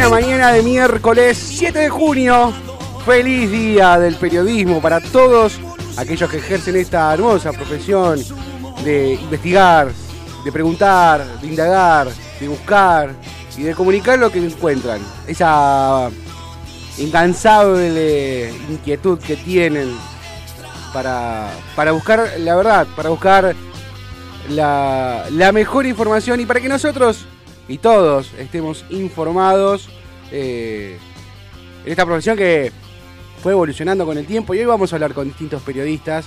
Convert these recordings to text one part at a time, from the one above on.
Buena mañana de miércoles 7 de junio. Feliz día del periodismo para todos aquellos que ejercen esta hermosa profesión de investigar, de preguntar, de indagar, de buscar y de comunicar lo que encuentran. Esa incansable inquietud que tienen para, para buscar la verdad, para buscar la, la mejor información y para que nosotros y todos estemos informados eh, en esta profesión que fue evolucionando con el tiempo y hoy vamos a hablar con distintos periodistas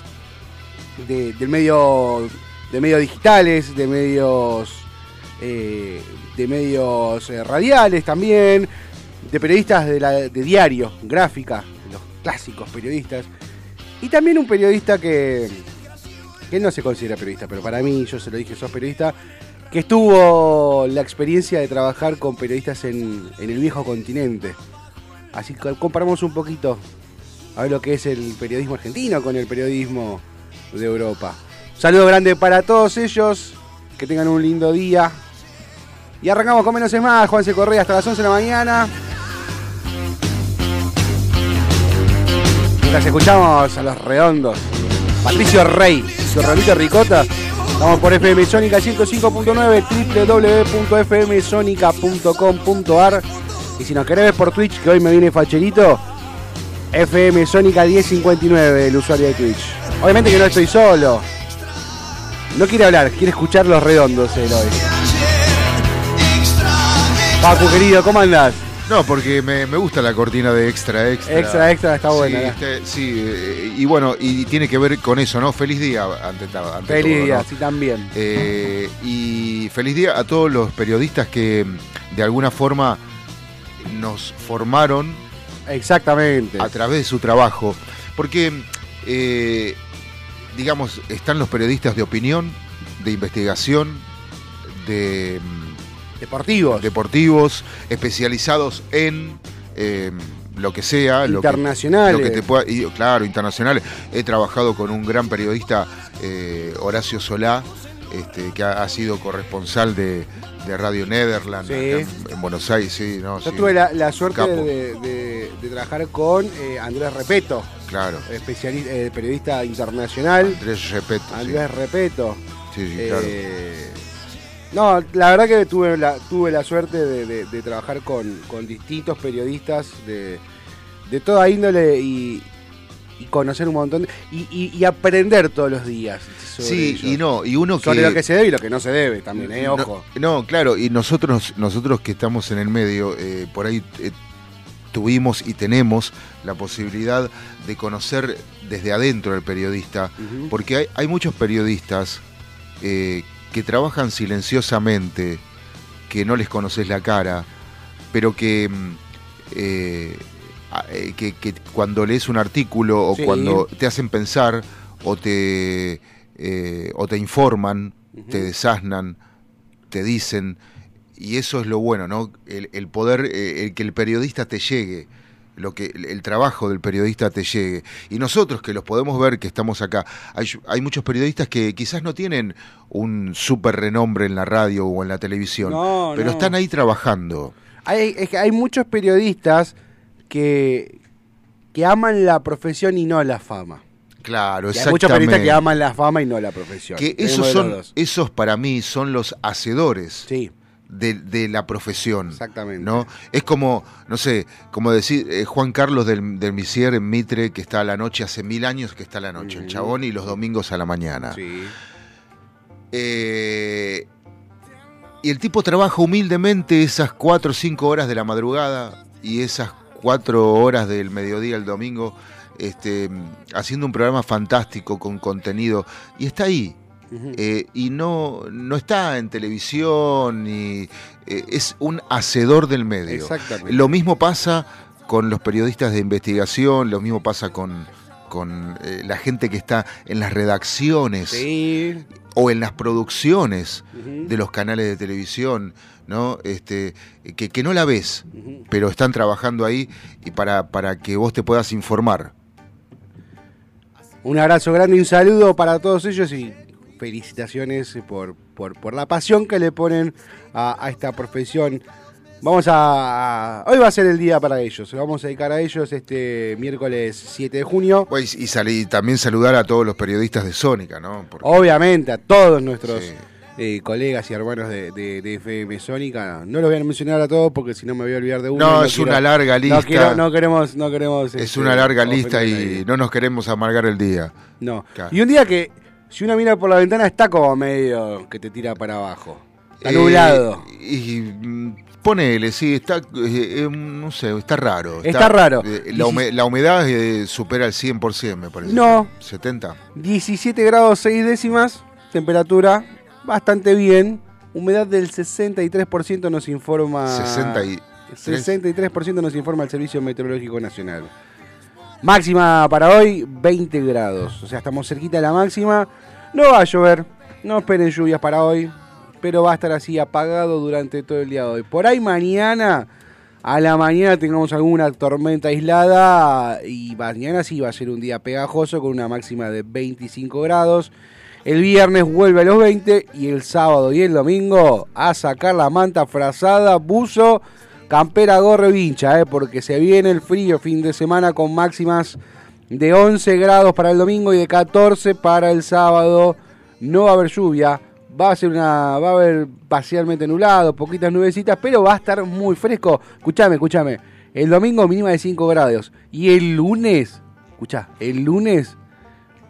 de, del medio de medios digitales, de medios eh, de medios eh, radiales también, de periodistas de, la, de diario, gráfica, los clásicos periodistas, y también un periodista que, que no se considera periodista, pero para mí, yo se lo dije, sos periodista, que estuvo la experiencia de trabajar con periodistas en, el viejo continente. Así que comparamos un poquito a ver lo que es el periodismo argentino con el periodismo de Europa. Un saludo grande para todos ellos, que tengan un lindo día. Y arrancamos con menos es más, Juan C. Correa hasta las 11 de la mañana. Mientras escuchamos a los redondos, Patricio Rey, su Rolito Ricota. Estamos por FM Sónica 105.9, www.fmsonica.com.ar. Y si nos querés ver por Twitch, que hoy me viene facherito, FM Sónica 1059, el usuario de Twitch. Obviamente que no estoy solo. No quiere hablar, quiere escuchar los redondos él hoy. Paco, querido, ¿cómo andás? No, porque me, me gusta la cortina de extra, extra. Extra, extra, está buena. Sí, este, sí, eh, y bueno, y tiene que ver con eso, ¿no? Feliz día ante, ante Feliz todo, día, ¿no? sí, también. Eh, y feliz día a todos los periodistas que de alguna forma nos formaron Exactamente. a través de su trabajo. Porque, eh, digamos, están los periodistas de opinión, de investigación, de Deportivos. deportivos, especializados en eh, lo que sea. lo que- Internacionales. Lo que, te pueda, y, claro, internacionales. He trabajado con un gran periodista, eh, Horacio Solá, este, que ha, ha sido corresponsal de, de Radio Sí. acá en, en Buenos Aires. Sí, no, Yo sí, tuve la, la suerte de, de- de trabajar con eh, Andrés Repeto, Claro. especialista, eh, periodista internacional. Andrés Repeto. Andrés Repeto. Sí, sí, claro. No, la verdad que tuve la, tuve la suerte de, de- de trabajar con, con distintos periodistas de, de toda índole y, y conocer un montón de- y, y- y aprender todos los días. sobre Sí, ellos. y no, y uno Sobre que... lo que se debe y lo que no se debe también, ¿eh? Ojo. No, claro, y nosotros, nosotros que estamos en el medio, eh, por ahí eh, tuvimos y tenemos la posibilidad de conocer desde adentro al periodista, porque hay, hay muchos periodistas eh, que trabajan silenciosamente, que no les conoces la cara, pero que, mm, eh, eh, que, que cuando lees un artículo o Sí. cuando te hacen pensar o te, eh, o te informan, te desasnan, te dicen, y eso es lo bueno, ¿no? El, el poder, eh, el que el periodista te llegue, lo que el, trabajo del periodista te llegue. Y nosotros que los podemos ver, que estamos acá, hay, hay muchos periodistas que quizás no tienen un súper renombre en la radio o en la televisión, No, pero no. están ahí trabajando. Hay, es que hay muchos periodistas que, que aman la profesión y no la fama. Claro, Y hay muchos periodistas exactamente. que aman la fama y no la profesión. Que esos son, esos para mí son los hacedores. Sí, de, de la profesión. Exactamente. ¿no? Es como, no sé, como decir eh, Juan Carlos del, del Misier en Mitre, que está a la noche, hace mil años que está a la noche, el chabón, y los domingos a la mañana. sí. Eh, y el tipo trabaja humildemente esas cuatro o cinco horas de la madrugada y esas cuatro horas del mediodía el domingo, este, haciendo un programa fantástico con contenido. Y está ahí, Eh, y no, no está en televisión, ni, eh, es un hacedor del medio. Exactamente. Lo mismo pasa con los periodistas de investigación, lo mismo pasa con, con eh, la gente que está en las redacciones Sí. o en las producciones de los canales de televisión, ¿no? Este, que, que no la ves, pero están trabajando ahí y para, para que vos te puedas informar. Un abrazo grande y un saludo para todos ellos y felicitaciones por, por, por la pasión que le ponen a, a esta profesión. Vamos a, a- Hoy va a ser el día para ellos. Le vamos a dedicar a ellos este miércoles 7 de junio. Pues, y, salí- también saludar a todos los periodistas de Sónica, ¿no? Porque- Obviamente a todos nuestros Sí. eh, colegas y hermanos de, de, de FM Sónica. No los voy a mencionar a todos porque si no me voy a olvidar de uno. No, es quiero- una larga lista. No, quiero- no queremos... No queremos es este, una larga lista y no nos queremos amargar el día. No. Claro. Y un día que, si uno mira por la ventana, está como medio que te tira para abajo. Está Eh, nublado. Y, mm, ponele, sí, está, eh, eh, no sé, está raro. Está raro. eh, la, hume- la humedad eh, supera el 100%, me parece. No. 70. 17 grados 6 décimas, temperatura bastante bien. Humedad del 63% nos informa. 60 y... 63% nos informa el Servicio Meteorológico Nacional. Máxima para hoy, 20 grados. O sea, estamos cerquita de la máxima. No va a llover. No esperen lluvias para hoy. Pero va a estar así apagado durante todo el día de hoy. Por ahí mañana, a la mañana tengamos alguna tormenta aislada. Y mañana sí va a ser un día pegajoso con una máxima de 25 grados. El viernes vuelve a los 20 y el sábado y el domingo a sacar la manta frazada, buzo, campera, gorro vincha, ¿eh? porque se viene el frío fin de semana con máximas de 11 grados para el domingo y de 14 para el sábado. No va a haber lluvia, va a ser una, va a haber parcialmente nublado, poquitas nubecitas, pero va a estar muy fresco. Escúchame, escúchame. El domingo mínima de 5 grados y el lunes, escucha, el lunes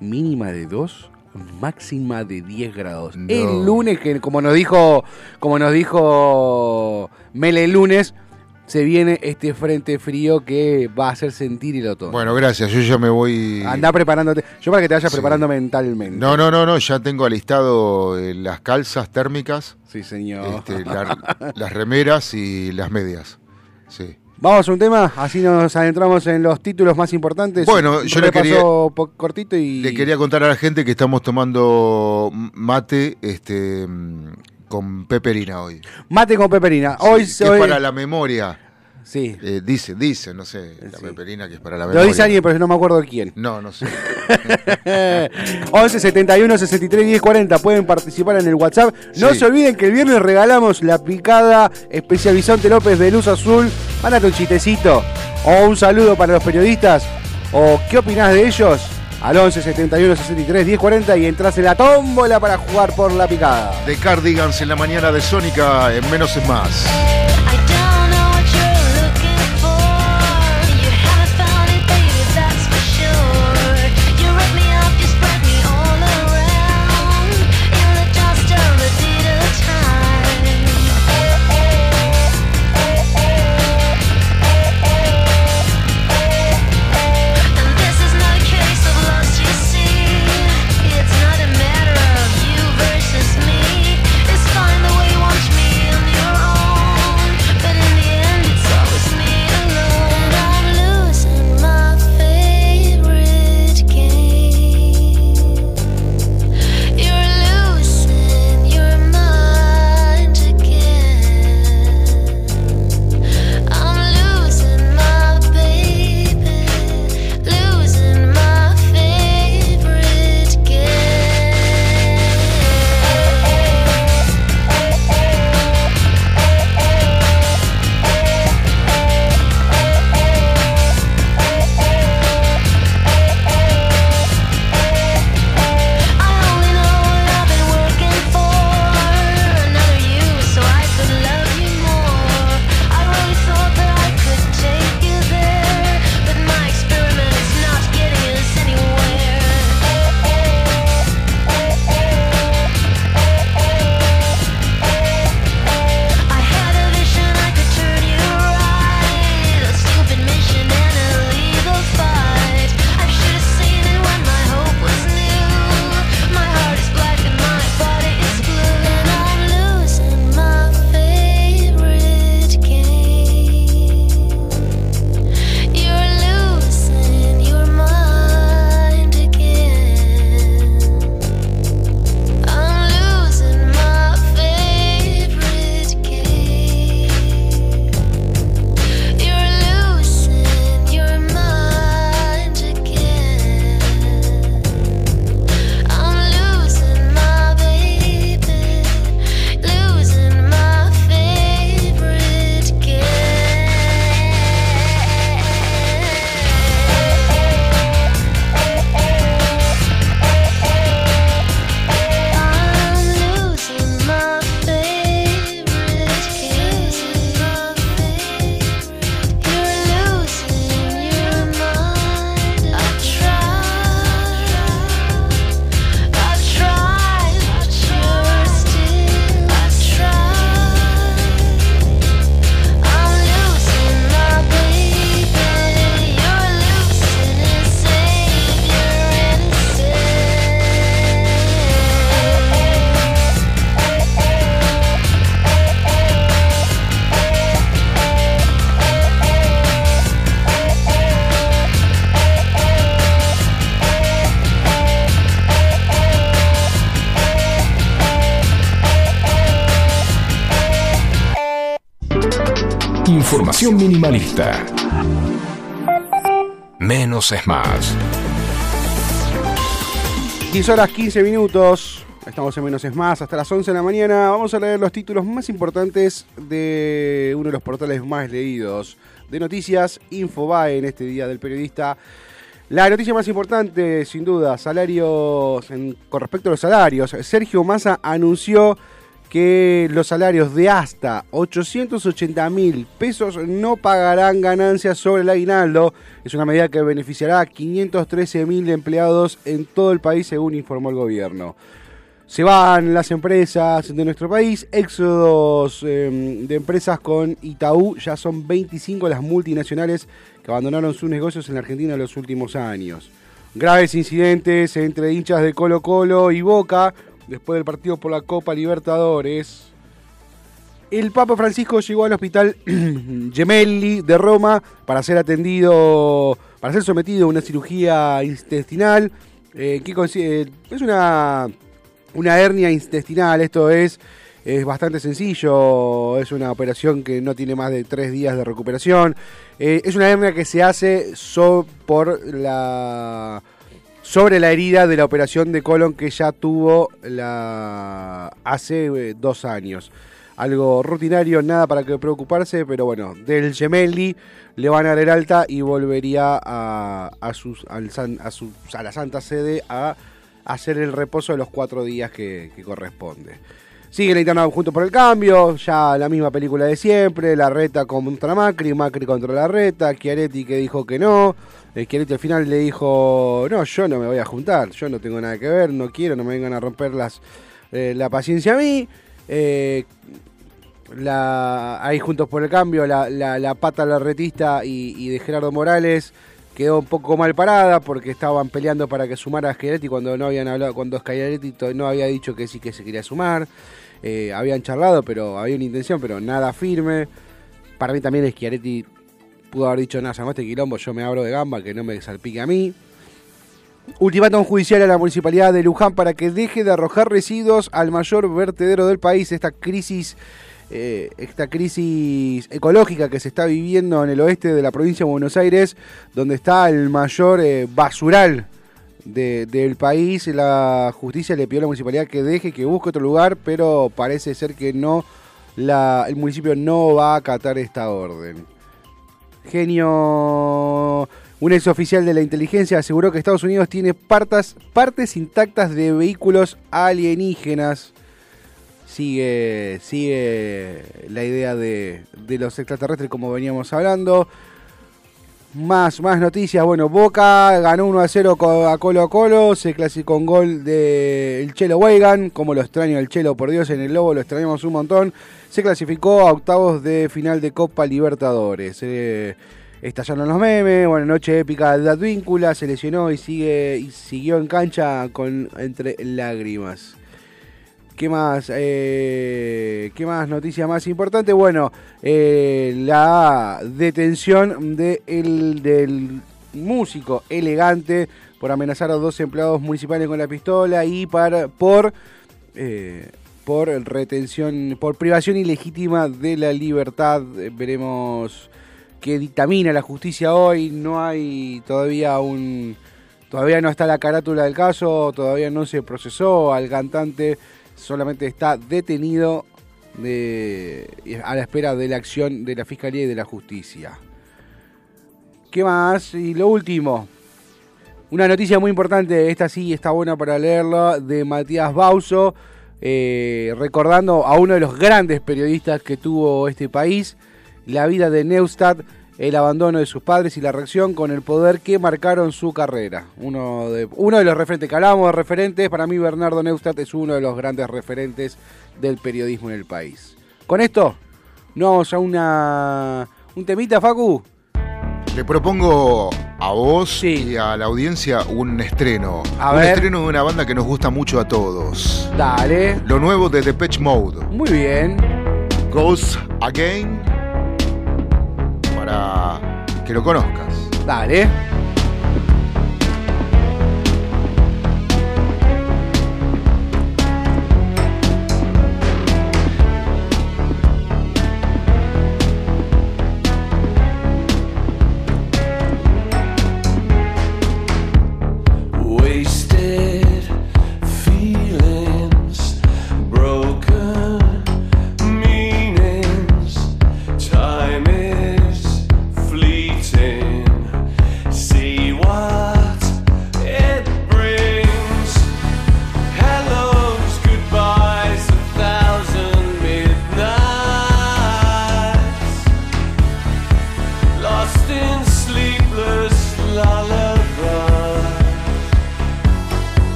mínima de 2, máxima de 10 grados. No. El lunes, que como nos dijo, como nos dijo Mele el lunes, se viene este frente frío que va a hacer sentir el otoño. Bueno, gracias, yo ya me voy... Anda preparándote. Yo para que te vayas Sí. preparando mentalmente. No, no, no, no, ya tengo alistado eh, las calzas térmicas, Sí, señor. este, la- las remeras y las medias. Sí. Vamos a un tema, así nos adentramos en los títulos más importantes. Bueno, yo le quería- cortito y Le quería contar a la gente que estamos tomando mate este, con peperina hoy. mate con peperina. Hoy Sí, se que hoy- es para la memoria. Sí. Eh, dice, dice, no sé, la Sí. peperina que es para la Lo memoria. dice alguien, pero no me acuerdo quién. No, no sé. 11 71 63 10 40 pueden participar en el WhatsApp. No Sí. se olviden que el viernes regalamos la picada especial Bisonte López de Luz Azul. Mándate un chistecito o un saludo para los periodistas o qué opinás de ellos al 11 71 63 10 40 y entras en la tómbola para jugar por la picada. De Cardigans en la mañana de Sónica, en menos es más. Menos es más. 10 horas 15 minutos. Estamos en Menos es Más hasta las 11 de la mañana. Vamos a leer los títulos más importantes de uno de los portales más leídos de noticias, Infobae, en este día del periodista. La noticia más importante, sin duda, salarios, con respecto a los salarios. Sergio Massa anunció que los salarios de hasta 880 mil pesos no pagarán ganancias sobre el aguinaldo. Es una medida que beneficiará a 513 mil empleados en todo el país, según informó el gobierno. Se van las empresas de nuestro país, éxodos eh, de empresas con Itaú, ya son 25 las multinacionales que abandonaron sus negocios en la Argentina en los últimos años. Graves incidentes entre hinchas de Colo Colo y Boca después del partido por la Copa Libertadores. El Papa Francisco llegó al hospital Gemelli de Roma para ser atendido, para ser sometido a una cirugía intestinal. eh, que eh, es una, una hernia intestinal, esto es, es bastante sencillo, es una operación que no tiene más de tres días de recuperación. Eh, es una hernia que se hace so- por la sobre la herida de la operación de colon que ya tuvo la hace eh, dos años. Algo rutinario, nada para que preocuparse, pero bueno, del Gemelli le van a dar el alta y volvería a, su- a la Santa Sede a hacer el reposo de los cuatro días que, corresponde. Sigue la interna juntos por el cambio, ya la misma película de siempre, la reta contra Macri, Macri contra la reta, Chiaretti que dijo que no, Chiaretti al final le dijo, no, yo no me voy a juntar, yo no tengo nada que ver, no quiero, no me vengan a romper las, eh, la paciencia a mí. Eh, ahí juntos por el cambio, la, la, la pata y, y de Gerardo Morales quedó un poco mal parada porque estaban peleando para que sumara a Schiaretti cuando no habían hablado, cuando Schiaretti no había dicho que sí que se quería sumar. Eh, habían charlado, pero había una intención, pero nada firme. Para mí también Schiaretti pudo haber dicho, nada, llamó este quilombo, yo me abro de gamba, que no me salpique a mí. Ultimátum judicial a la municipalidad de Luján para que deje de arrojar residuos al mayor vertedero del país. Esta crisis, eh, esta crisis ecológica que se está viviendo en el oeste de la provincia de Buenos Aires, donde está el mayor eh, basural de- del país. La justicia le pidió a la municipalidad que deje, que busque otro lugar, pero parece ser que no, la, el municipio no va a acatar esta orden. Genio. Un ex oficial de la inteligencia aseguró que Estados Unidos tiene partes intactas de vehículos alienígenas. Sigue, sigue la idea de, de los extraterrestres como veníamos hablando. Más, más noticias. Bueno, Boca ganó 1 a 0 co- a Colo a Colo. Se clasificó un gol del Chelo Weigan. Como lo extraño el Chelo, por Dios, en el Lobo lo extrañamos un montón. Se clasificó a octavos de final de Copa Libertadores. Eh, estallaron los memes. Bueno, noche épica de Advíncula. Se lesionó y, sigue, y siguió en cancha con entre lágrimas. ¿Qué más? Eh, ¿Qué más? Noticia más importante. Bueno, eh, la detención de el- del músico elegante por amenazar a dos empleados municipales con la pistola y para, por, eh, retención, por privación ilegítima de la libertad. Veremos qué dictamina la justicia hoy. No hay todavía un. Todavía no está la carátula del caso, todavía no se procesó al cantante, solamente está detenido de- a la espera de la acción de la Fiscalía y de la Justicia. ¿Qué más? Y lo último, una noticia muy importante, esta sí está buena para leerla, de Matías Bauso, eh, recordando a uno de los grandes periodistas que tuvo este país, la vida de Neustadt, el abandono de sus padres y la reacción con el poder que marcaron su carrera. Uno de, uno de los referentes que hablábamos de referentes, para mí Bernardo Neustadt es uno de los grandes referentes del periodismo en el país. Con esto, nos vamos a una, un temita, Facu. Le propongo a vos Sí. y a la audiencia un estreno. A un ver. estreno de una banda que nos gusta mucho a todos. Dale. Lo nuevo de Depeche Mode. Muy bien. Goes Again. Para que lo conozcas. Dale.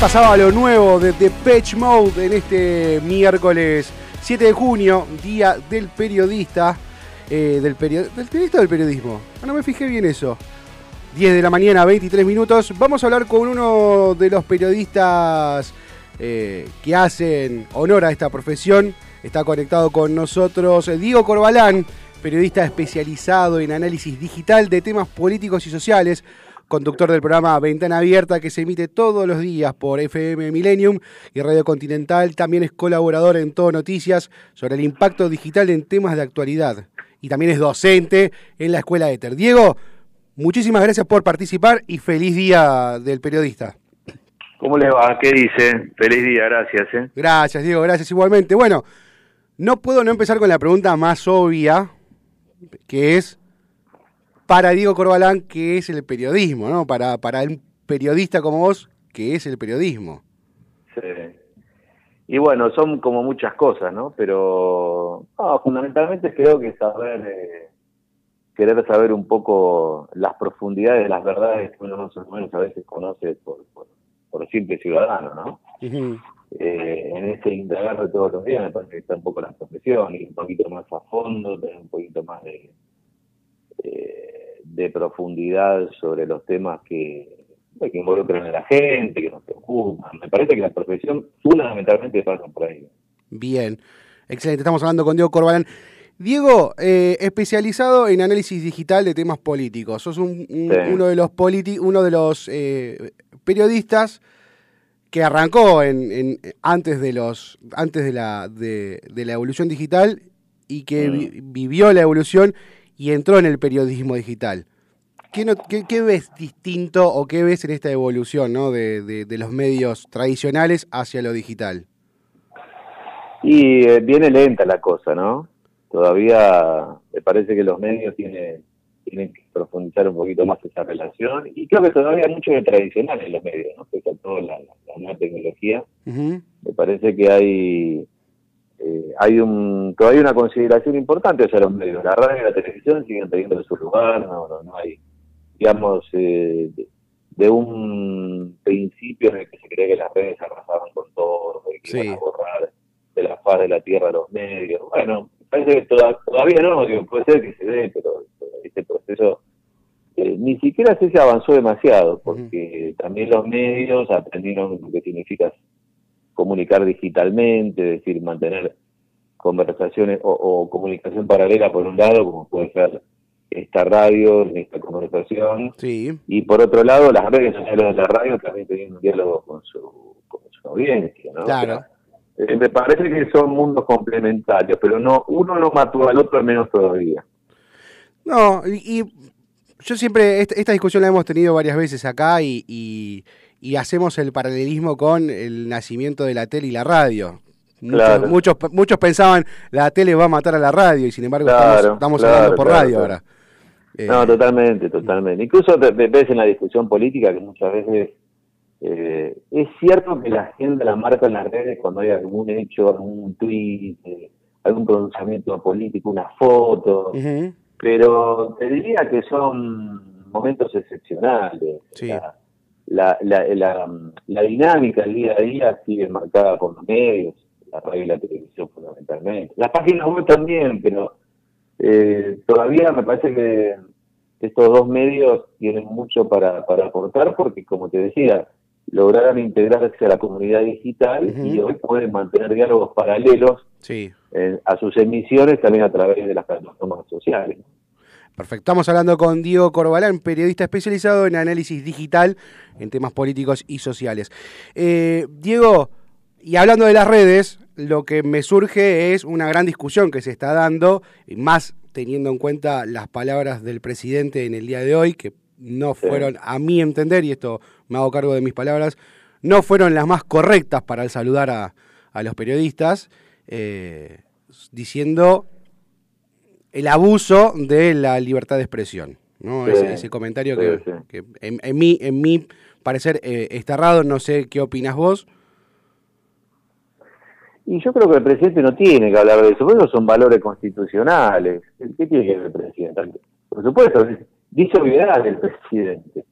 Pasaba lo nuevo de Patch Mode en este miércoles 7 de junio, día del periodista. eh, ¿Del periodista o del periodismo? Ah, no me fijé bien eso. 10 de la mañana, 23 minutos. Vamos a hablar con uno de los periodistas eh, que hacen honor a esta profesión. Está conectado con nosotros eh, Diego Corbalán, periodista especializado en análisis digital de temas políticos y sociales, conductor del programa Ventana Abierta que se emite todos los días por FM Millennium y Radio Continental. También es colaborador en Todo Noticias sobre el impacto digital en temas de actualidad. Y también es docente en la Escuela Ether. Diego, muchísimas gracias por participar y feliz día del periodista. ¿Cómo le va? ¿Qué dice? Feliz día, gracias. ¿eh? Gracias, Diego, gracias igualmente. Bueno, no puedo no empezar con la pregunta más obvia, que es para Diego Corbalán, ¿qué es el periodismo? ¿no? Para, para un periodista como vos, ¿qué es el periodismo? Sí. Y bueno, son como muchas cosas, ¿no? Pero no, fundamentalmente creo que saber, eh, querer saber un poco las profundidades de las verdades que uno más o menos a veces conoce por, por, por simple ciudadano, ¿no? Eh, en ese indagar de todos los días me parece que está un poco la profesión, ir un poquito más a fondo, tener un poquito más de, eh, de profundidad sobre los temas que, que involucran a la gente, que nos preocupan. Me parece que la profesión fundamentalmente pasa por ahí. Bien, excelente. Estamos hablando con Diego Corbalán. Diego, eh, especializado en análisis digital de temas políticos. Sos un- un- Sí. uno de los politi- uno de los eh, periodistas que arrancó en, en- antes de los antes de la de, de la evolución digital y que Mm. vi- vivió la evolución y entró en el periodismo digital. ¿Qué, no- qué- qué ves distinto o qué ves en esta evolución ¿no? de, de- de los medios tradicionales hacia lo digital? Y eh, viene lenta la cosa, ¿no? Todavía me parece que los medios tienen, tienen que profundizar un poquito más esa relación y creo que todavía hay mucho de tradicional en los medios, ¿no? Pese a toda la, nueva tecnología. Me parece que hay eh, hay un todavía una consideración importante hacia los medios. La radio y la televisión siguen teniendo su lugar, no, no, no hay, digamos, eh, de, de un principio en el que se cree que las redes arrasaban con todo, que Sí. iban a borrar de la faz de la tierra los medios. Bueno, parece que toda- todavía no, digo, puede ser que se dé, pero este proceso eh, ni siquiera sé si avanzó demasiado, porque también los medios aprendieron lo que significa comunicar digitalmente, es decir, mantener conversaciones o, o comunicación paralela por un lado, como puede ser esta radio, esta conversación, Sí. y por otro lado las redes sociales de la radio también teniendo un diálogo con su, con su audiencia, ¿no? Claro. O sea, eh, me parece que son mundos complementarios, pero no uno no mató al otro, al menos todavía. No, y, y yo siempre, esta, esta discusión la hemos tenido varias veces acá y, y- y hacemos el paralelismo con el nacimiento de la tele y la radio. Muchos, Claro. muchos, muchos pensaban la tele va a matar a la radio y sin embargo Claro, estamos, estamos claro, hablando por radio ahora. Eh, No, totalmente, totalmente. Incluso ves en la discusión política que muchas veces eh, es cierto que la gente la marca en las redes cuando hay algún hecho, algún tweet, eh, algún pronunciamiento político, una foto, pero te diría que son momentos excepcionales. Sí. La, la, la, la dinámica del día a día sigue marcada por los medios, la radio y la televisión fundamentalmente. Las páginas web también, pero eh, todavía me parece que estos dos medios tienen mucho para, para aportar porque, como te decía, lograron integrarse a la comunidad digital y hoy pueden mantener diálogos paralelos sí, eh, a sus emisiones también a través de las plataformas sociales. Perfecto. Estamos hablando con Diego Corbalán, periodista especializado en análisis digital en temas políticos y sociales. Eh, Diego, y hablando de las redes, lo que me surge es una gran discusión que se está dando, más teniendo en cuenta las palabras del presidente en el día de hoy, que no fueron, a mi entender, y esto me hago cargo de mis palabras, no fueron las más correctas para el saludar a, a los periodistas, eh, diciendo el abuso de la libertad de expresión. ¿no? Sí. Ese, ese comentario que, Sí, sí. que en, en mí, en mi parecer eh, está errado, no sé qué opinas vos. Y yo creo que el presidente no tiene que hablar de eso, porque esos son valores constitucionales. ¿Qué tiene que ver el presidente? Por supuesto, dice obviedad el presidente.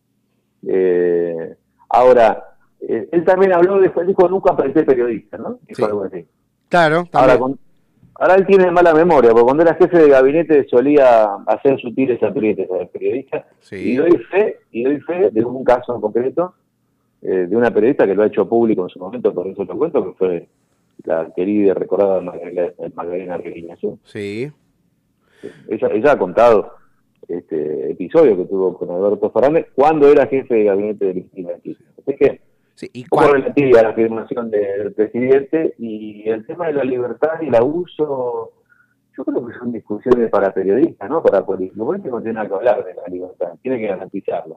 Eh, ahora, eh, él también habló, después dijo, nunca parecé periodista, ¿no? Dijo Sí. algo así. Claro, Ahora, también. con- ahora él tiene mala memoria, porque cuando era jefe de gabinete solía hacer sutiles aprietes a los periodistas. Sí. Y doy fe, y doy fe de un caso en concreto, eh, de una periodista que lo ha hecho público en su momento, por eso lo cuento, que fue la querida y recordada Magdalena, Reguiñazú. Sí. Ella, ella ha contado este episodio que tuvo con Alberto Fernández cuando era jefe de gabinete de Cristina. Así que sí. ¿Y relativa a la afirmación del presidente y el tema de la libertad y el abuso, yo creo que son discusiones para periodistas, no para políticos. Políticos no tiene nada que hablar de la libertad, tiene que garantizarla.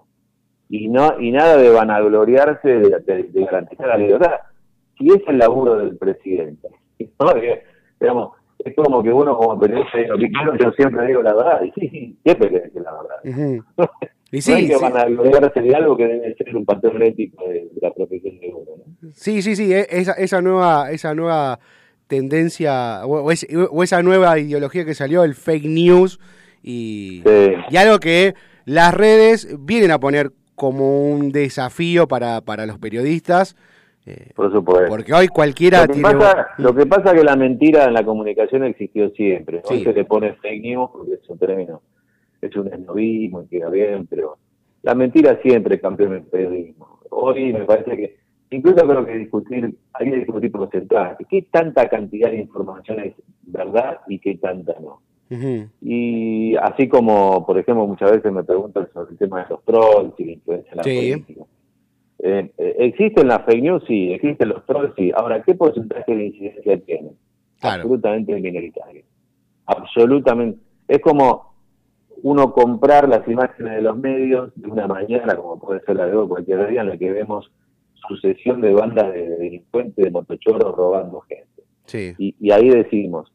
Y no y nada de vanagloriarse de, de- de garantizar la libertad. Si es el laburo del presidente, ¿no? Digamos, es como que uno como periodista diga, "Claro, yo siempre digo la verdad, y sí, sí, siempre que decir la verdad. Y no hay sí, que sí, vanagloriarse de algo que debe ser un patrón ético de, de la profesión de uno, ¿no? sí, sí, sí, e- esa, esa nueva, esa nueva tendencia o, o es- o esa nueva ideología que salió, el fake news y, Sí. y algo que las redes vienen a poner como un desafío para, para los periodistas, eh, Por supuesto. porque hoy cualquiera lo, que tiene... pasa, lo que pasa es que la mentira en la comunicación existió siempre. Hoy Sí. se le pone fake news porque es un término, es un esnovismo y queda bien, pero la mentira siempre campeó en el periodismo. Hoy me parece que, incluso creo que discutir, hay que discutir porcentaje. ¿Qué tanta cantidad de información es verdad y qué tanta no? Y así como, por ejemplo, muchas veces me preguntan sobre el tema de los trolls y la influencia en la Sí. política. Eh, eh, ¿Existen las fake news? Sí. ¿Existen los trolls? Sí. Ahora, ¿qué porcentaje de incidencia tienen? Claro. Absolutamente minoritario. Absolutamente. Es como uno comprar las imágenes de los medios de una mañana, como puede ser la de hoy, cualquier día, en la que vemos sucesión de bandas de delincuentes, de motochorros robando gente. Sí. y, y ahí decimos,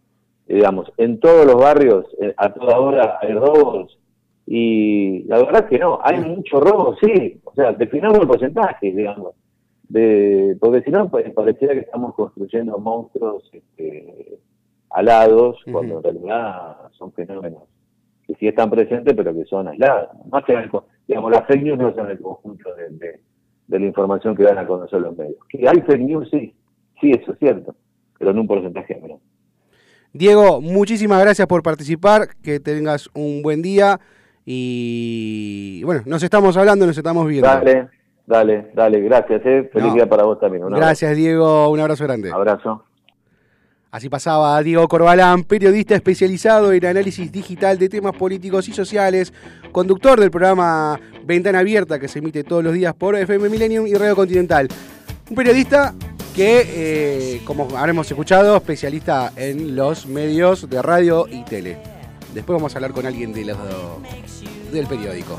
digamos, en todos los barrios, eh, a toda hora hay robos, y la verdad es que no, hay mucho robo, sí, o sea, definamos el porcentaje, digamos, de, porque si no, pues, pareciera que estamos construyendo monstruos este, alados, cuando en realidad son fenómenos que sí están presentes, pero que son aislados. No hacen el digamos, las fake news no son el conjunto de, de- de la información que dan a conocer los medios. Que hay fake news, sí, sí, eso es cierto, pero en un porcentaje menor. Diego, muchísimas gracias por participar, que tengas un buen día y bueno, nos estamos hablando, nos estamos viendo. Dale, dale, dale, gracias, eh. feliz No. día para vos también. Un Gracias Diego, un abrazo grande. Abrazo. Así pasaba Diego Corbalán, periodista especializado en análisis digital de temas políticos y sociales, conductor del programa Ventana Abierta que se emite todos los días por FM Millennium y Radio Continental. Un periodista que, eh, como habremos escuchado, especialista en los medios de radio y tele. Después vamos a hablar con alguien de los, del periódico.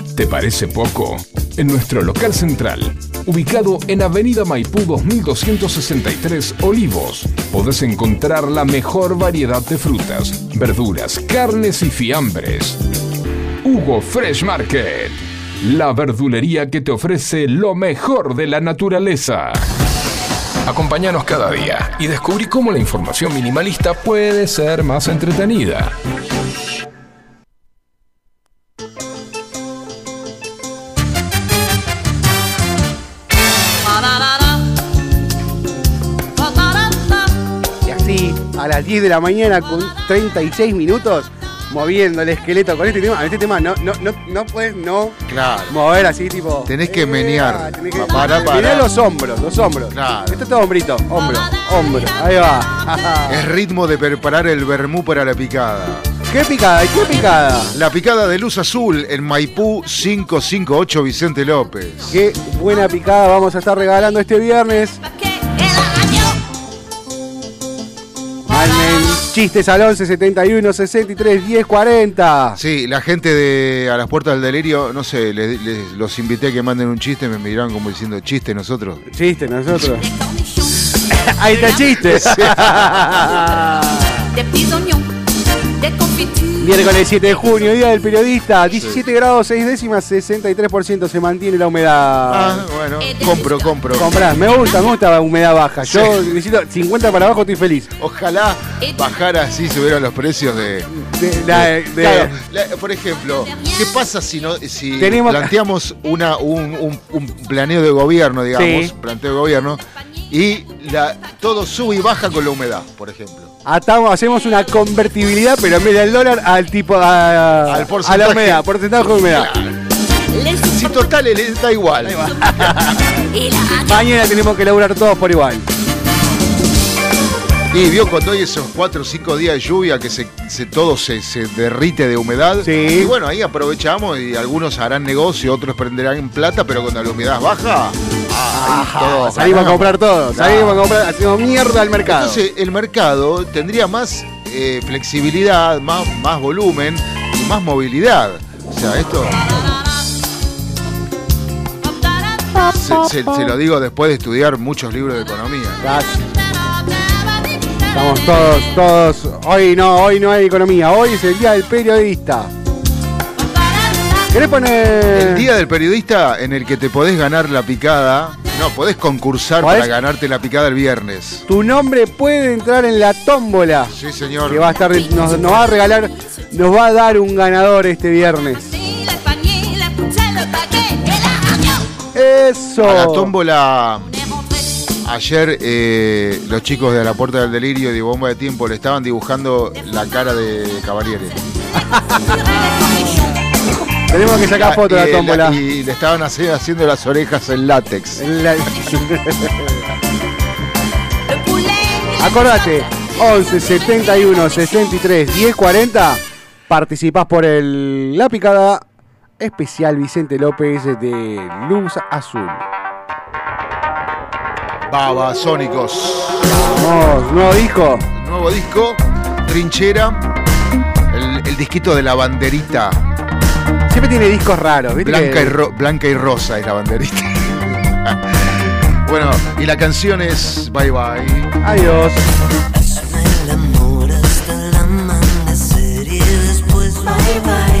¿Te parece poco? En nuestro local central, ubicado en Avenida Maipú 2263 Olivos, podés encontrar la mejor variedad de frutas, verduras, carnes y fiambres. Hugo Fresh Market, la verdulería que te ofrece lo mejor de la naturaleza. Acompáñanos cada día y descubrí cómo la información minimalista puede ser más entretenida. Las 10 de la mañana con 36 minutos, moviendo el esqueleto con este tema. Este tema no, no, no, no puedes no Claro. mover así, tipo. Tenés que eh, menear. tenés que- Para, para. Mirá los hombros, los hombros. Claro. Esto es todo hombrito, hombro, hombro. Ahí va. Es ritmo de preparar el vermú para la picada. ¿Qué picada? ¿Qué picada? La picada de luz azul en Maipú 558 Vicente López. Qué buena picada vamos a estar regalando este viernes. Chistes al 11 71 63 10 40. Sí, la gente de A las Puertas del Delirio, no sé, les- les- los invité a que manden un chiste, me miraron como diciendo chiste nosotros. Chiste, nosotros. Ahí está chiste. Miércoles 7 de junio, Día del Periodista, 17 grados 6 décimas, 63% se mantiene la humedad. Ah, bueno, compro, compro. Comprá, me gusta, me gusta la humedad baja. Yo necesito 50 para abajo, estoy feliz. Ojalá bajara así, se vieran los precios de... De- la- de- Claro, la- por ejemplo, ¿qué pasa si no si Tenemos- planteamos una, un, un- un planeo de gobierno, digamos, Sí. planteo de gobierno, y la, todo sube y baja con la humedad, por ejemplo? Atamos, hacemos una convertibilidad, pero en vez del dólar al tipo a, Al a porcentaje. la humedad, porcentaje de humedad. Si total le da igual. Mañana tenemos que laburar todos por igual. Y vio cuando hay esos 4 o 5 días de lluvia que se, se- todo se, se derrite de humedad. Sí. Y bueno, ahí aprovechamos y algunos harán negocio, otros prenderán en plata, pero cuando la humedad baja, ah, ahí todo Salimos a comprar todo, Claro. salimos a comprar, hacemos mierda al mercado. Entonces el mercado tendría más eh, flexibilidad, más, más volumen y más movilidad. O sea, esto. Se, se- se lo digo después de estudiar muchos libros de economía. Gracias. Estamos todos, todos. Hoy no, hoy no hay economía. Hoy es el día del periodista. ¿Querés poner. El día del periodista en el que te podés ganar la picada. No, podés concursar ¿Podés? para ganarte la picada el viernes. Tu nombre puede entrar en la tómbola. Sí, señor. Que va a estar, nos, nos va a regalar, nos va a dar un ganador este viernes. Eso. A la tómbola. Ayer eh, los chicos de la Puerta del Delirio de Bomba de Tiempo le estaban dibujando la cara de Cavaliere. Tenemos que sacar foto de la tómbola. y le estaban haci- haciendo las orejas en látex. La- Acordate, 11 71 63 10 40. Participás por el La Picada especial Vicente López de Luz Azul. Babasónicos. Vamos, nuevo disco. Nuevo disco, Trinchera, el, el disquito de la banderita. Siempre tiene discos raros, ¿viste? Blanca que- y, ro- blanca y rosa es la banderita. bueno, y la canción es Bye Bye. Adiós. Bye bye.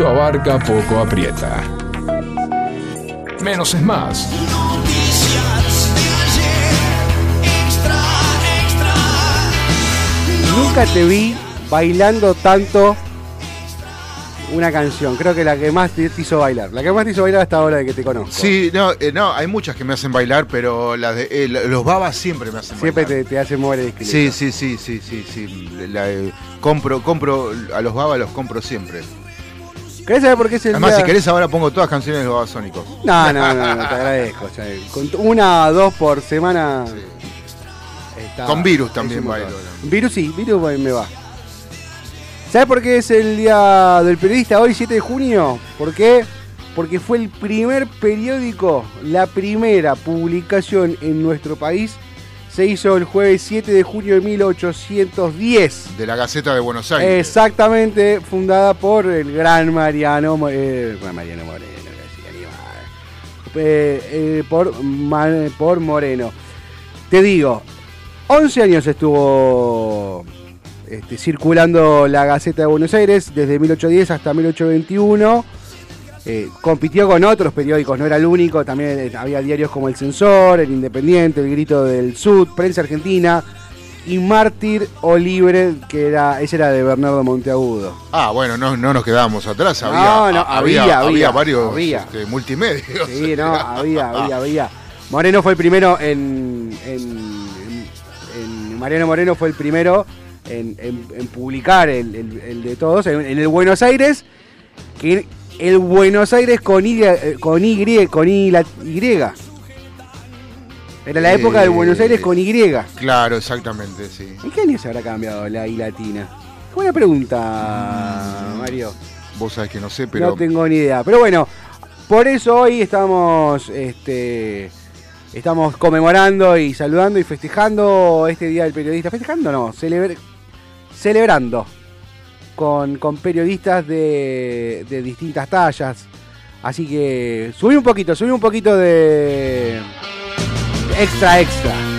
Mucho abarca, poco aprieta. Menos es más. Nunca te vi bailando tanto una canción. Creo que la que más te, hizo bailar. La que más te hizo bailar hasta ahora de que te conozco. Sí, no, eh, no, hay muchas que me hacen bailar, pero las de, eh, los babas siempre me hacen Siempre bailar. te, te hace mover el esqueleto. Sí, sí, sí, sí, sí, sí. La, eh, compro, compro, a los babas los compro siempre. ¿Querés saber por qué es el Además, día- si querés ahora pongo todas canciones de los babasónicos. No, no, no, no, te agradezco. o sea, con una o dos por semana. está- Con virus es también un montón. bailo. Virus sí, virus me va. ¿Sabes por qué es el día del periodista hoy, 7 de junio? ¿Por qué? Porque fue el primer periódico, la primera publicación en nuestro país. Se hizo el jueves 7 de junio de 1810. De la Gaceta de Buenos Aires. Exactamente, fundada por el gran Mariano, eh, Mariano Moreno. Eh, eh, por, Ma- por Moreno. Te digo, 11 años estuvo este, circulando la Gaceta de Buenos Aires, desde 1810 hasta 1821. Eh, compitió con otros periódicos, no era el único, también eh, había diarios como El Censor, El Independiente, El Grito del Sud, Prensa Argentina y Mártir o Libre, que era, ese era de Bernardo Monteagudo. Ah, bueno, no, no nos quedamos atrás. Había, No, no, había, había, había, varios había. este, multimedios. Sí, no, había, había, había. Moreno fue el primero en, en- en- Mariano Moreno fue el primero en, en- publicar el, el- el de todos, en, en el Buenos Aires, que el Buenos Aires con Y, eh, con Y, con Y, la- Y. Era la época del Eh, Buenos Aires con Y. Claro, exactamente, sí. ¿En qué año se habrá cambiado la I latina? Buena pregunta, Mario. Vos sabés que no sé, pero No tengo ni idea. Pero bueno, por eso hoy estamos, este, estamos conmemorando y saludando y festejando este Día del Periodista. Festejando no, celebr- celebrando con, con periodistas de, de distintas tallas. Así que subí un poquito, subí un poquito de extra extra.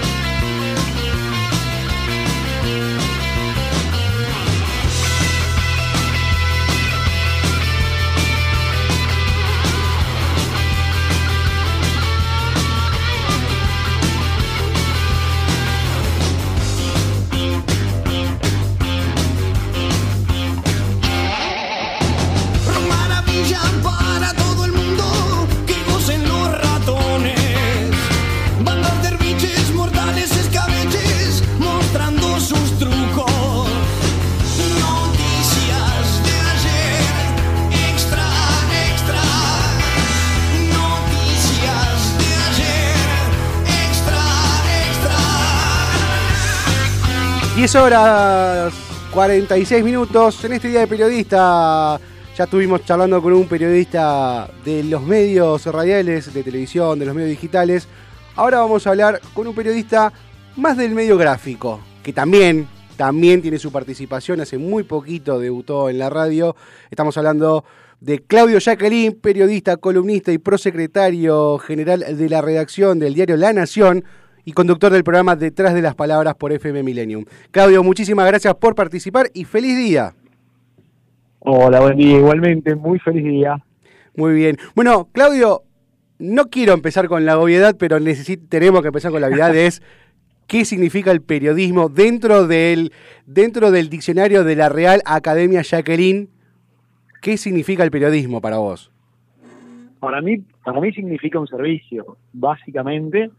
10 horas 46 minutos en este día de periodista. Ya estuvimos charlando con un periodista de los medios radiales, de televisión, de los medios digitales. Ahora vamos a hablar con un periodista más del medio gráfico, que también, también tiene su participación. Hace muy poquito debutó en la radio. Estamos hablando de Claudio Jacqueline, periodista, columnista y prosecretario general de la redacción del diario La Nación y conductor del programa Detrás de las Palabras por FM Millennium. Claudio, muchísimas gracias por participar y feliz día. Hola, buen día. Igualmente, muy feliz día. Muy bien. Bueno, Claudio, no quiero empezar con la obviedad, pero tenemos que empezar con la obviedad, es qué significa el periodismo dentro del, dentro del diccionario de la Real Academia Jacqueline. ¿Qué significa el periodismo para vos? Para mí, para mí significa un servicio, básicamente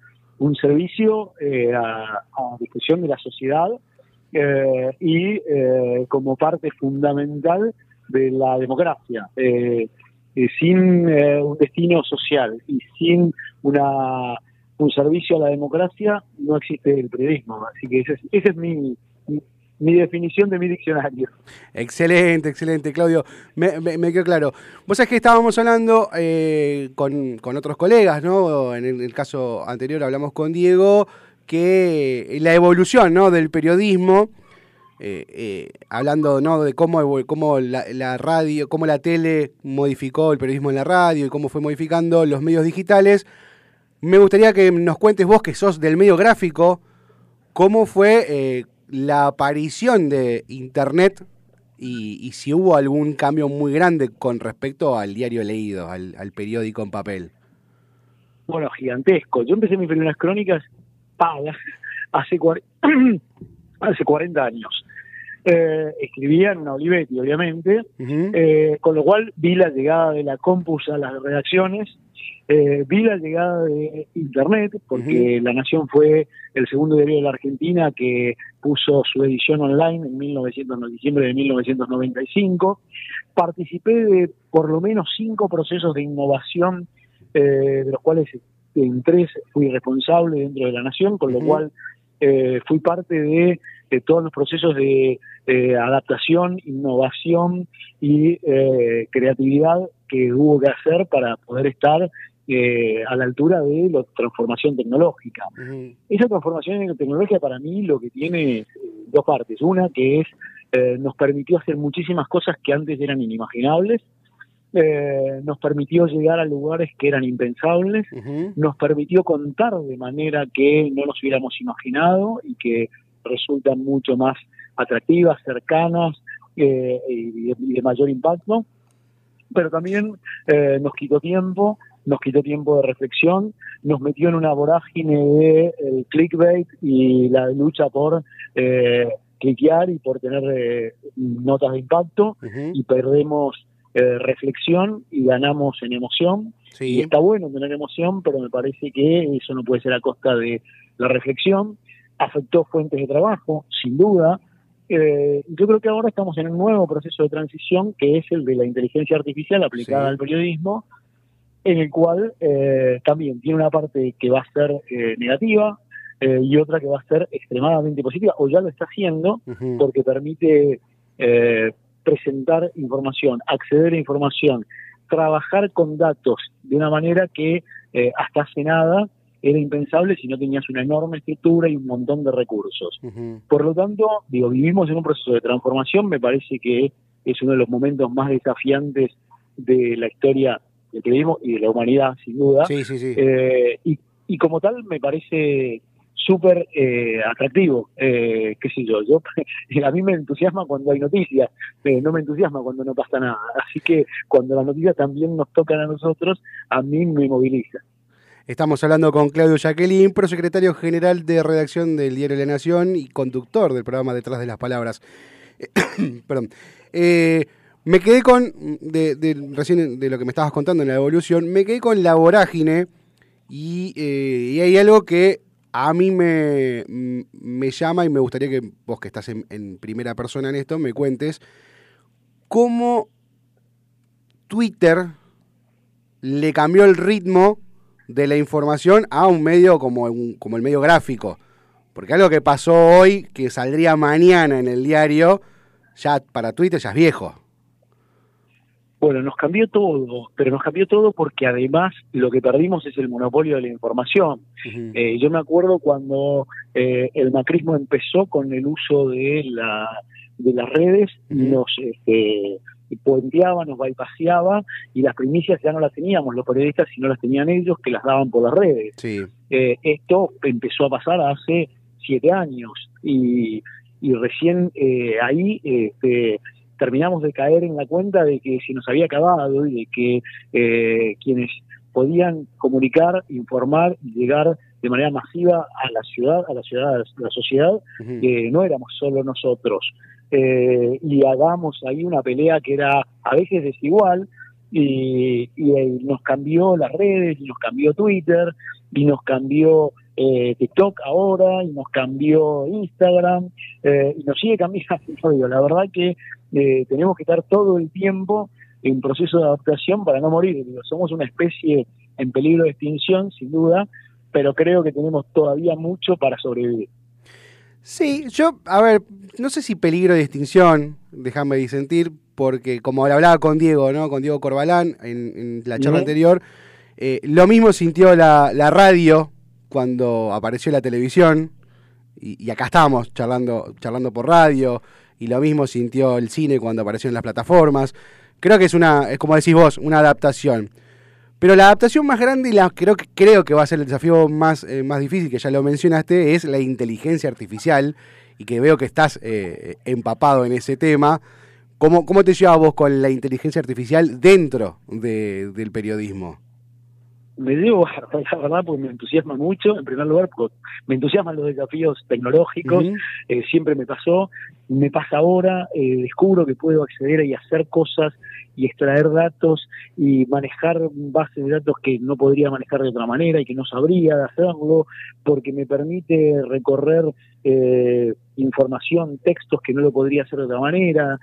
un servicio eh, a, a discusión de la sociedad eh, y eh, como parte fundamental de la democracia. Eh, sin eh, un destino social y sin una un servicio a la democracia no existe el periodismo. Así que esa es, esa es mi, mi definición de mi diccionario. Excelente, excelente, Claudio. Me, me- quedó claro. Vos sabés que estábamos hablando eh, con, con otros colegas, ¿no? En el, caso anterior hablamos con Diego, que la evolución ¿no? del periodismo, eh, eh, hablando ¿no? de cómo, cómo la, radio, cómo la tele modificó el periodismo en la radio y cómo fue modificando los medios digitales. Me gustaría que nos cuentes vos, que sos del medio gráfico, cómo fue eh, la aparición de Internet y, si hubo algún cambio muy grande con respecto al diario leído, al, periódico en papel. bueno, gigantesco. Yo empecé mis primeras crónicas pagas hace, hace 40 años. Eh, escribía en una Olivetti, obviamente, eh, con lo cual vi la llegada de la Compus a las redacciones, eh, vi la llegada de Internet, porque La Nación fue el segundo diario de la Argentina que puso su edición online en 1900, en diciembre de 1995. Participé de por lo menos cinco procesos de innovación, eh, de los cuales en tres fui responsable dentro de La Nación, con lo cual fui parte de, de todos los procesos de eh, adaptación, innovación y eh, creatividad que hubo que hacer para poder estar eh, a la altura de la transformación tecnológica. Esa transformación tecnológica para mí lo que tiene eh, dos partes. Una que es nos permitió hacer muchísimas cosas que antes eran inimaginables, eh, nos permitió llegar a lugares que eran impensables, nos permitió contar de manera que no nos hubiéramos imaginado y que resultan mucho más atractivas, cercanas eh, y, de, y de mayor impacto, pero también eh, nos quitó tiempo, nos quitó tiempo de reflexión, nos metió en una vorágine de el clickbait y la lucha por eh, cliquear y por tener eh, notas de impacto y perdemos eh, reflexión y ganamos en emoción. Y está bueno tener emoción, pero me parece que eso no puede ser a costa de la reflexión. Afectó fuentes de trabajo, sin duda. Eh, yo creo que ahora estamos en un nuevo proceso de transición que es el de la inteligencia artificial aplicada Sí. al periodismo, en el cual eh, también tiene una parte que va a ser eh, negativa eh, y otra que va a ser extremadamente positiva, o ya lo está haciendo, porque permite eh, presentar información, acceder a información, trabajar con datos de una manera que eh, hasta hace nada era impensable si no tenías una enorme estructura y un montón de recursos. Por lo tanto, digo, vivimos en un proceso de transformación, me parece que es uno de los momentos más desafiantes de la historia del periodismo y de la humanidad, sin duda. Sí, sí, sí. Eh, y, y como tal me parece súper eh, atractivo, eh, qué sé yo, yo a mí me entusiasma cuando hay noticias, no me entusiasma cuando no pasa nada, así que cuando las noticias también nos tocan a nosotros, a mí me moviliza. Estamos hablando con Claudio Jacqueline, prosecretario general de redacción del Diario La Nación y conductor del programa Detrás de las Palabras. Perdón. Eh, me quedé con, recién de lo que me estabas contando en la evolución, me quedé con la vorágine y, eh, hay algo que a mí me, me llama y me gustaría que vos que estás en primera persona en esto me cuentes cómo Twitter le cambió el ritmo de la información a un medio como, un- como el medio gráfico. Porque algo que pasó hoy, que saldría mañana en el diario, ya para Twitter ya es viejo. Bueno, nos cambió todo, pero nos cambió todo porque además lo que perdimos es el monopolio de la información. Eh, yo me acuerdo cuando eh, el macrismo empezó con el uso de, la, de las redes y Ujú. nos este, puenteaba, nos bypaseaba y las primicias ya no las teníamos los periodistas, sino las tenían ellos que las daban por las redes. Sí. Eh, esto empezó a pasar hace siete años y, y recién eh, ahí este, terminamos de caer en la cuenta de que se nos había acabado y de que eh, quienes podían comunicar, informar y llegar de manera masiva a la ciudad, a la ciudad, a la sociedad, eh, no éramos solo nosotros. Eh, y hagamos ahí una pelea que era a veces desigual y, eh, nos cambió las redes, y nos cambió Twitter, y nos cambió eh, TikTok ahora, y nos cambió Instagram, eh, y nos sigue cambiando. La verdad que eh, tenemos que estar todo el tiempo en proceso de adaptación para no morir. Digo, somos una especie en peligro de extinción, sin duda, pero creo que tenemos todavía mucho para sobrevivir. Sí, yo, a ver, no sé si peligro de extinción, déjame disentir, porque como hablaba con Diego, ¿no? Con Diego Corbalán en, en la charla anterior, eh, lo mismo sintió la, la radio cuando apareció la televisión, y, y acá estamos charlando, charlando por radio, y lo mismo sintió el cine cuando apareció en las plataformas. Creo que es una, es como decís vos, una adaptación. Pero la adaptación más grande y la creo que creo que va a ser el desafío más, eh, más difícil, que ya lo mencionaste, es la inteligencia artificial, y que veo que estás eh, empapado en ese tema. ¿Cómo, ¿Cómo te llevas vos con la inteligencia artificial dentro de- del periodismo? me debo guardar, la verdad, porque me entusiasma mucho, en primer lugar, porque me entusiasman los desafíos tecnológicos, eh, siempre me pasó, me pasa ahora, eh, descubro que puedo acceder y hacer cosas y extraer datos y manejar bases de datos que no podría manejar de otra manera y que no sabría de hacerlo, porque me permite recorrer eh, información, textos que no lo podría hacer de otra manera,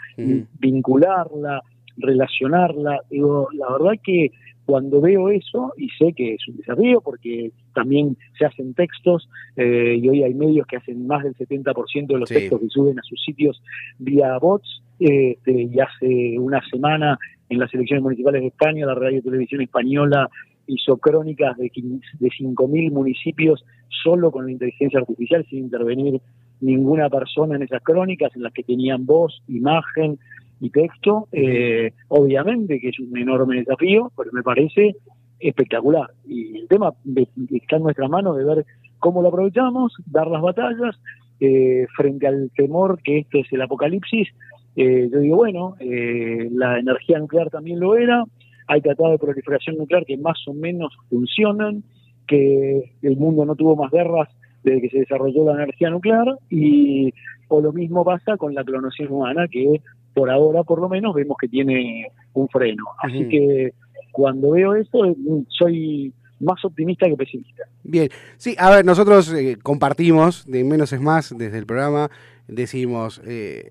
vincularla, relacionarla. Digo, la verdad que cuando veo eso, y sé que es un desafío porque también se hacen textos, eh, y hoy hay medios que hacen más del 70% de los Sí. textos que suben a sus sitios vía bots, eh, este, y hace una semana en las elecciones municipales de España, la Radio y Televisión Española hizo crónicas de, quin- de 5.000 municipios solo con la inteligencia artificial, sin intervenir ninguna persona en esas crónicas, en las que tenían voz, imagen y texto. Eh, obviamente que es un enorme desafío, pero me parece espectacular. Y el tema de- está en nuestras manos de ver cómo lo aprovechamos, dar las batallas, eh, frente al temor que esto es el apocalipsis. eh, yo digo, bueno, eh, la energía nuclear también lo era, hay tratados de proliferación nuclear que más o menos funcionan, que el mundo no tuvo más guerras desde que se desarrolló la energía nuclear y o lo mismo pasa con la clonación humana que por ahora por lo menos vemos que tiene un freno. Así que cuando veo eso eh, soy más optimista que pesimista. Bien, sí, a ver, nosotros eh, compartimos de menos es más desde el programa, decimos, eh,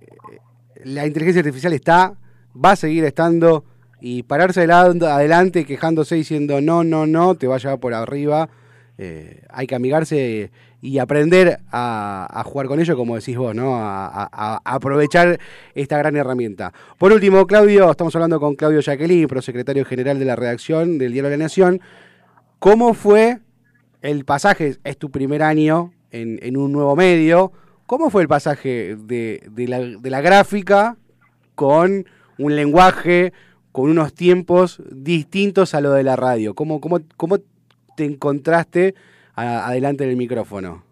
la inteligencia artificial está, va a seguir estando y pararse adelante quejándose diciendo no, no, no, te va a llevar por arriba, eh, hay que amigarse y aprender a, jugar con ello, como decís vos, ¿no? A, aprovechar esta gran herramienta. Por último, Claudio, estamos hablando con Claudio Jacqueline, prosecretario general de la redacción del Diario de la Nación. ¿Cómo fue el pasaje? Es tu primer año en, un nuevo medio. ¿Cómo fue el pasaje de, la, de la gráfica con un lenguaje, con unos tiempos distintos a lo de la radio? ¿Cómo, cómo, cómo te encontraste adelante del micrófono?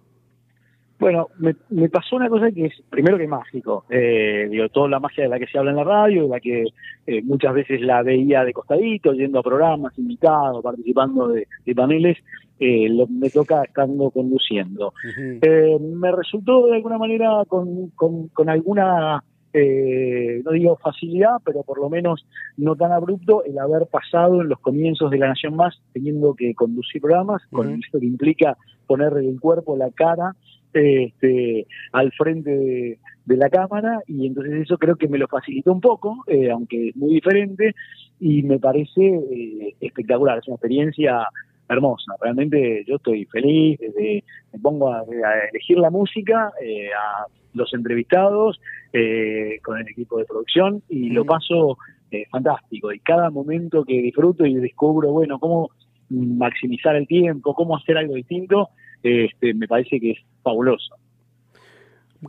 Bueno, me, me pasó una cosa que es, primero que mágico, eh, digo, toda la magia de la que se habla en la radio, de la que eh, muchas veces la veía de costadito, yendo a programas, invitado, participando de, de paneles, eh, lo- me toca estando conduciendo. Eh, me resultó de alguna manera con, con, con alguna, eh, no digo facilidad, pero por lo menos no tan abrupto el haber pasado en los comienzos de La Nación Más teniendo que conducir programas, con esto que implica poner el cuerpo, la cara este, al frente de, de la cámara y entonces eso creo que me lo facilitó un poco, eh, aunque es muy diferente y me parece eh, espectacular, es una experiencia hermosa, realmente yo estoy feliz, desde, me pongo a, a elegir la música, eh, a los entrevistados, eh, con el equipo de producción y lo paso eh, fantástico y cada momento que disfruto y descubro, bueno, cómo maximizar el tiempo, cómo hacer algo distinto, este, me parece que es fabuloso.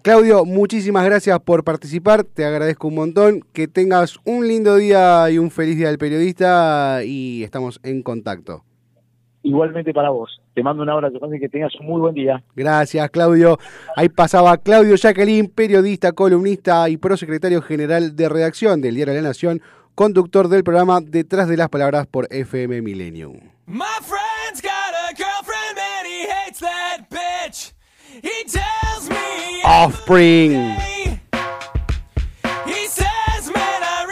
Claudio, muchísimas gracias por participar, te agradezco un montón, que tengas un lindo día y un feliz día del periodista y estamos en contacto. Igualmente para vos. Te mando un abrazo, Juan, y que tengas un muy buen día. Gracias, Claudio. Ahí pasaba Claudio Jacqueline, periodista, columnista y prosecretario general de redacción del Diario de la Nación, conductor del programa Detrás de las Palabras por FM Millennium. My friend's got a girlfriend and he hates that bitch. He tells me Offspring.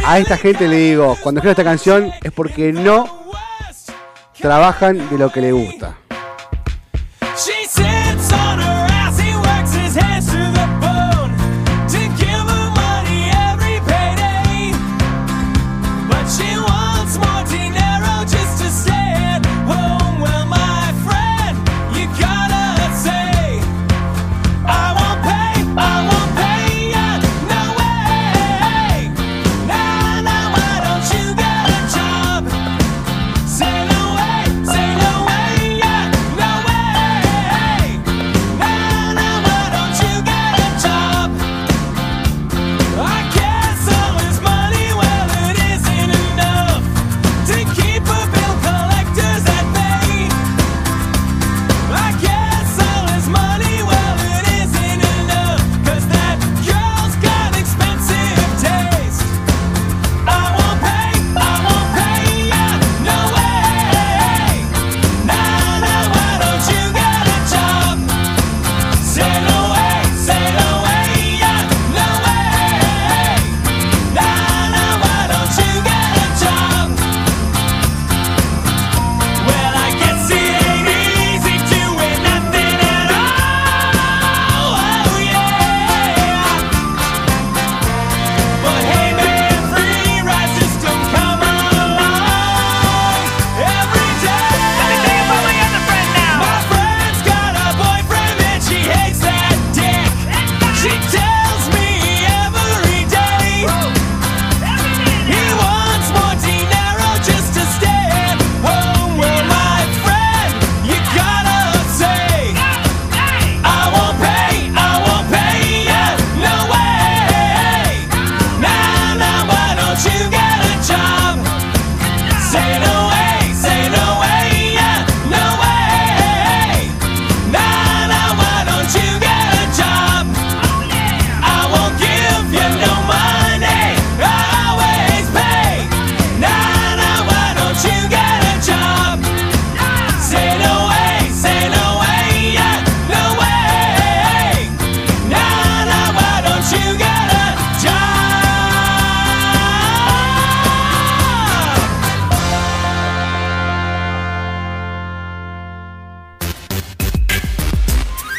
A esta gente le digo, cuando escucho esta canción es porque no trabajan de lo que le gusta.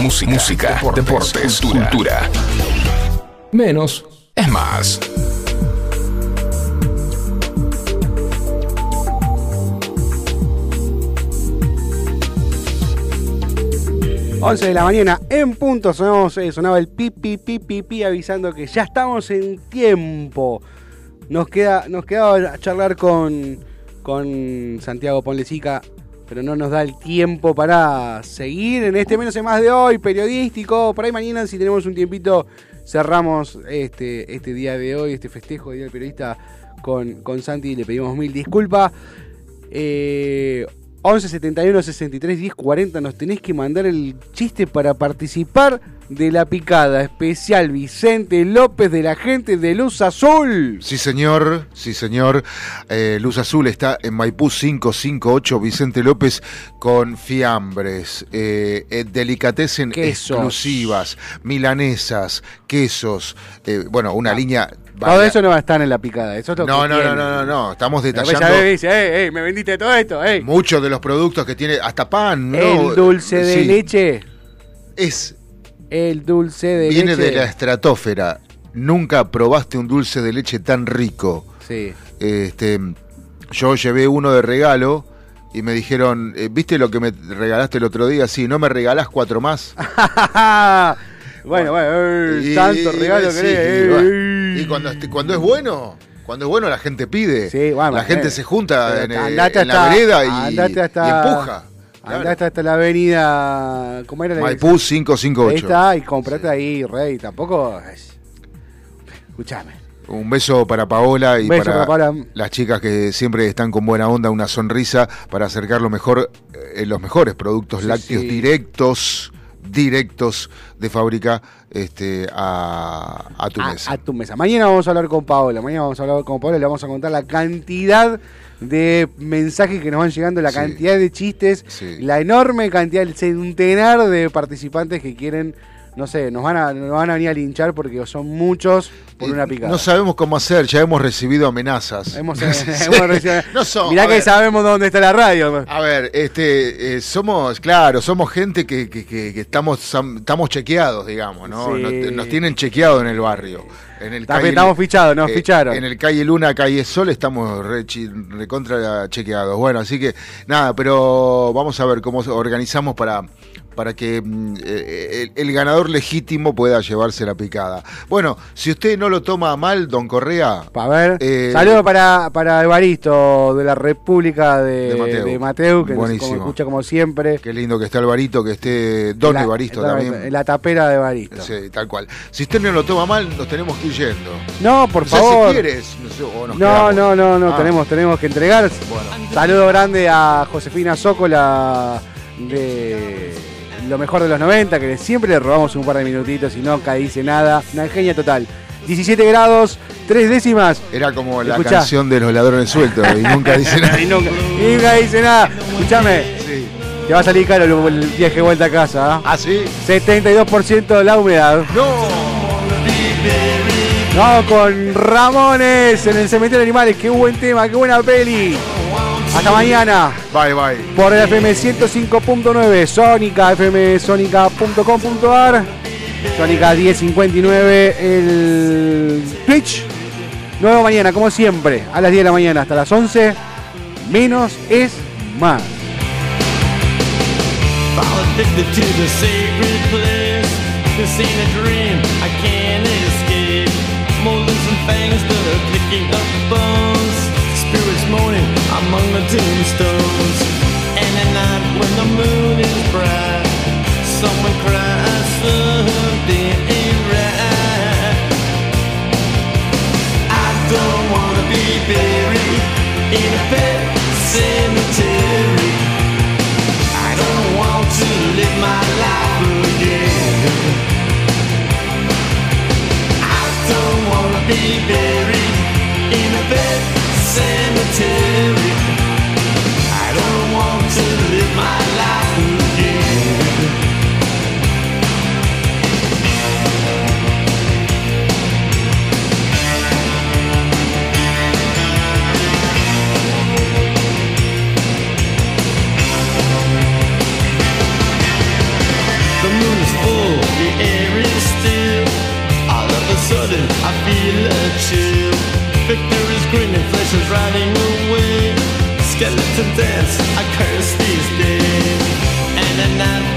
Música, música deportes, cultura. Menos es más. Once de la mañana en punto sonamos, eh, sonaba el pipi pipi pipi avisando que ya estamos en tiempo. Nos queda nos quedaba charlar con con Santiago Ponlecica, pero no nos da el tiempo para seguir en este menos es más de hoy periodístico. Por ahí mañana si tenemos un tiempito cerramos este este día de hoy, este festejo de Día del Periodista con con Santi y le pedimos mil disculpas. Eh, 11 71 63 10 40 nos tenés que mandar el chiste para participar de la picada especial Vicente López de la gente de Luz Azul. Sí, señor, sí, señor. Eh, Luz Azul está en Maipú 558, Vicente López, con fiambres, eh, eh, delicatessen exclusivas, milanesas, quesos, eh, bueno, una línea... Todo eso no va a estar en la picada, eso es lo No, que no, no, tiene. no, no, no, estamos detallando dice, "Ey, ey, me vendiste todo esto, ey". muchos de los productos que tiene, hasta pan, ¿no? El dulce de Sí, leche, Es, el dulce de viene leche. de la estratosfera. Nunca probaste un dulce de leche tan rico. Sí. Este, yo llevé uno de regalo y me dijeron, eh, ¿viste lo que me regalaste el otro día? Sí, ¿no me regalás cuatro más? bueno, bueno, ey, Y- tanto regalo sí, cuando, cuando es bueno, cuando es bueno la gente pide. Sí, la gente eh, se junta en, andate en la vereda y, andate hasta- y empuja. Claro. Andate hasta la avenida. ¿Cómo era la Maipú Ahí 558. está, y comprate ahí, rey. Tampoco. es- Escuchame. Un beso para Paola y para, para Paola. las chicas que siempre están con buena onda, una sonrisa para acercar lo mejor, eh, los mejores productos Sí, lácteos directos, directos de fábrica este, a, a tu a, mesa. a tu mesa. Mañana vamos a hablar con Paola. Mañana vamos a hablar con Paola y le vamos a contar la cantidad de mensajes que nos van llegando, la Sí. cantidad de chistes, Sí. la enorme cantidad, el centenar de participantes que quieren, no sé, nos van a, nos van a venir a linchar porque son muchos por Eh, una picada. No sabemos cómo hacer, ya hemos recibido amenazas. Hemos, hemos recibido- No son- Mirá que ver. sabemos dónde está la radio. A ver, este, eh, somos, claro, somos gente que, que- que- que estamos, estamos chequeados, digamos, ¿no? Sí. Nos, nos tienen chequeado en el barrio. En el Está- estamos fichados, nos eh, ficharon. En el calle Luna, calle Sol, estamos re, recontra chequeados. Bueno, así que nada, pero vamos a ver cómo organizamos para, para que mm, eh, el, el ganador legítimo pueda llevarse la picada. Bueno, si usted no lo toma mal, don Correa, A ver, Eh, saludos para, para Evaristo de la República de, De Mateu. de Mateu, que nos como escucha como siempre. qué lindo que está Alvarito, que esté Don La- Evaristo la- también. La tapera de Evaristo. Sí, tal cual. Si usted no lo toma mal, nos tenemos que ir yendo. No, por favor. si quieres. No, sé, o nos No, quedamos. no, no, no, Ah, tenemos, tenemos que entregar. Bueno. Saludo grande a Josefina Zócola de lo mejor de los 90, que siempre le robamos un par de minutitos y nunca dice nada. Una genia total. 17 grados, 3 décimas. Era como la Escuchá. canción de los ladrones sueltos y nunca dice nada. Y nunca, y nunca dice nada. Escúchame, Sí. te va a salir caro el, viaje de vuelta a casa. ¿ah? ¿Ah, sí? 72% la humedad. ¡No! Vamos con Ramones en el cementerio de animales. Qué buen tema, qué buena peli. Hasta mañana Bye, bye. por el FM 105.9, Sónica, fmsonica.com.ar, Sónica 1059, el Twitch. Nuevo mañana, como siempre, a las 10 de la mañana hasta las 11. Menos es más. morning among the tombstones. And at night when the moon is bright, someone cries something ain't right. I don't wanna be buried in a pet cemetery. I don't want to live my life again. I don't wanna be buried. você.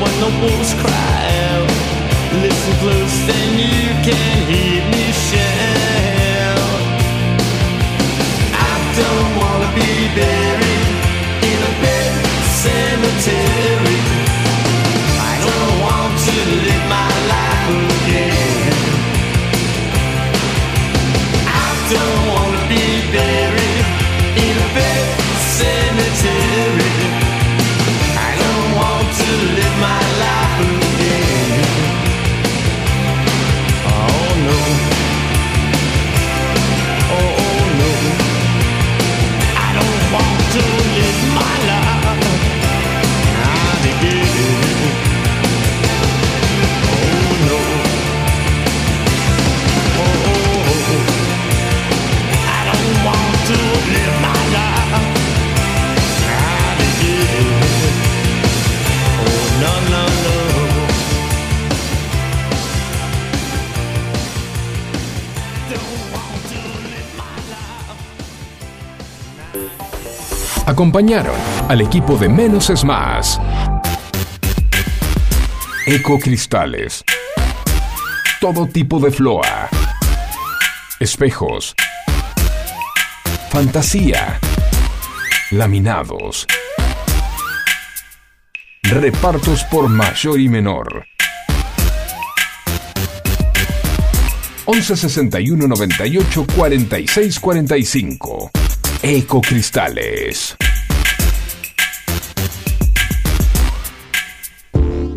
When the wolves cry out, listen close, then you can hear me shout. I don't wanna be buried in a bed cemetery. I don't want to live my life again. I don't Acompañaron al equipo de Menos es Más. Ecocristales. Todo tipo de floa. Espejos. Fantasía. Laminados. Repartos por mayor y menor. 11 61 98 46 45. Ecocristales.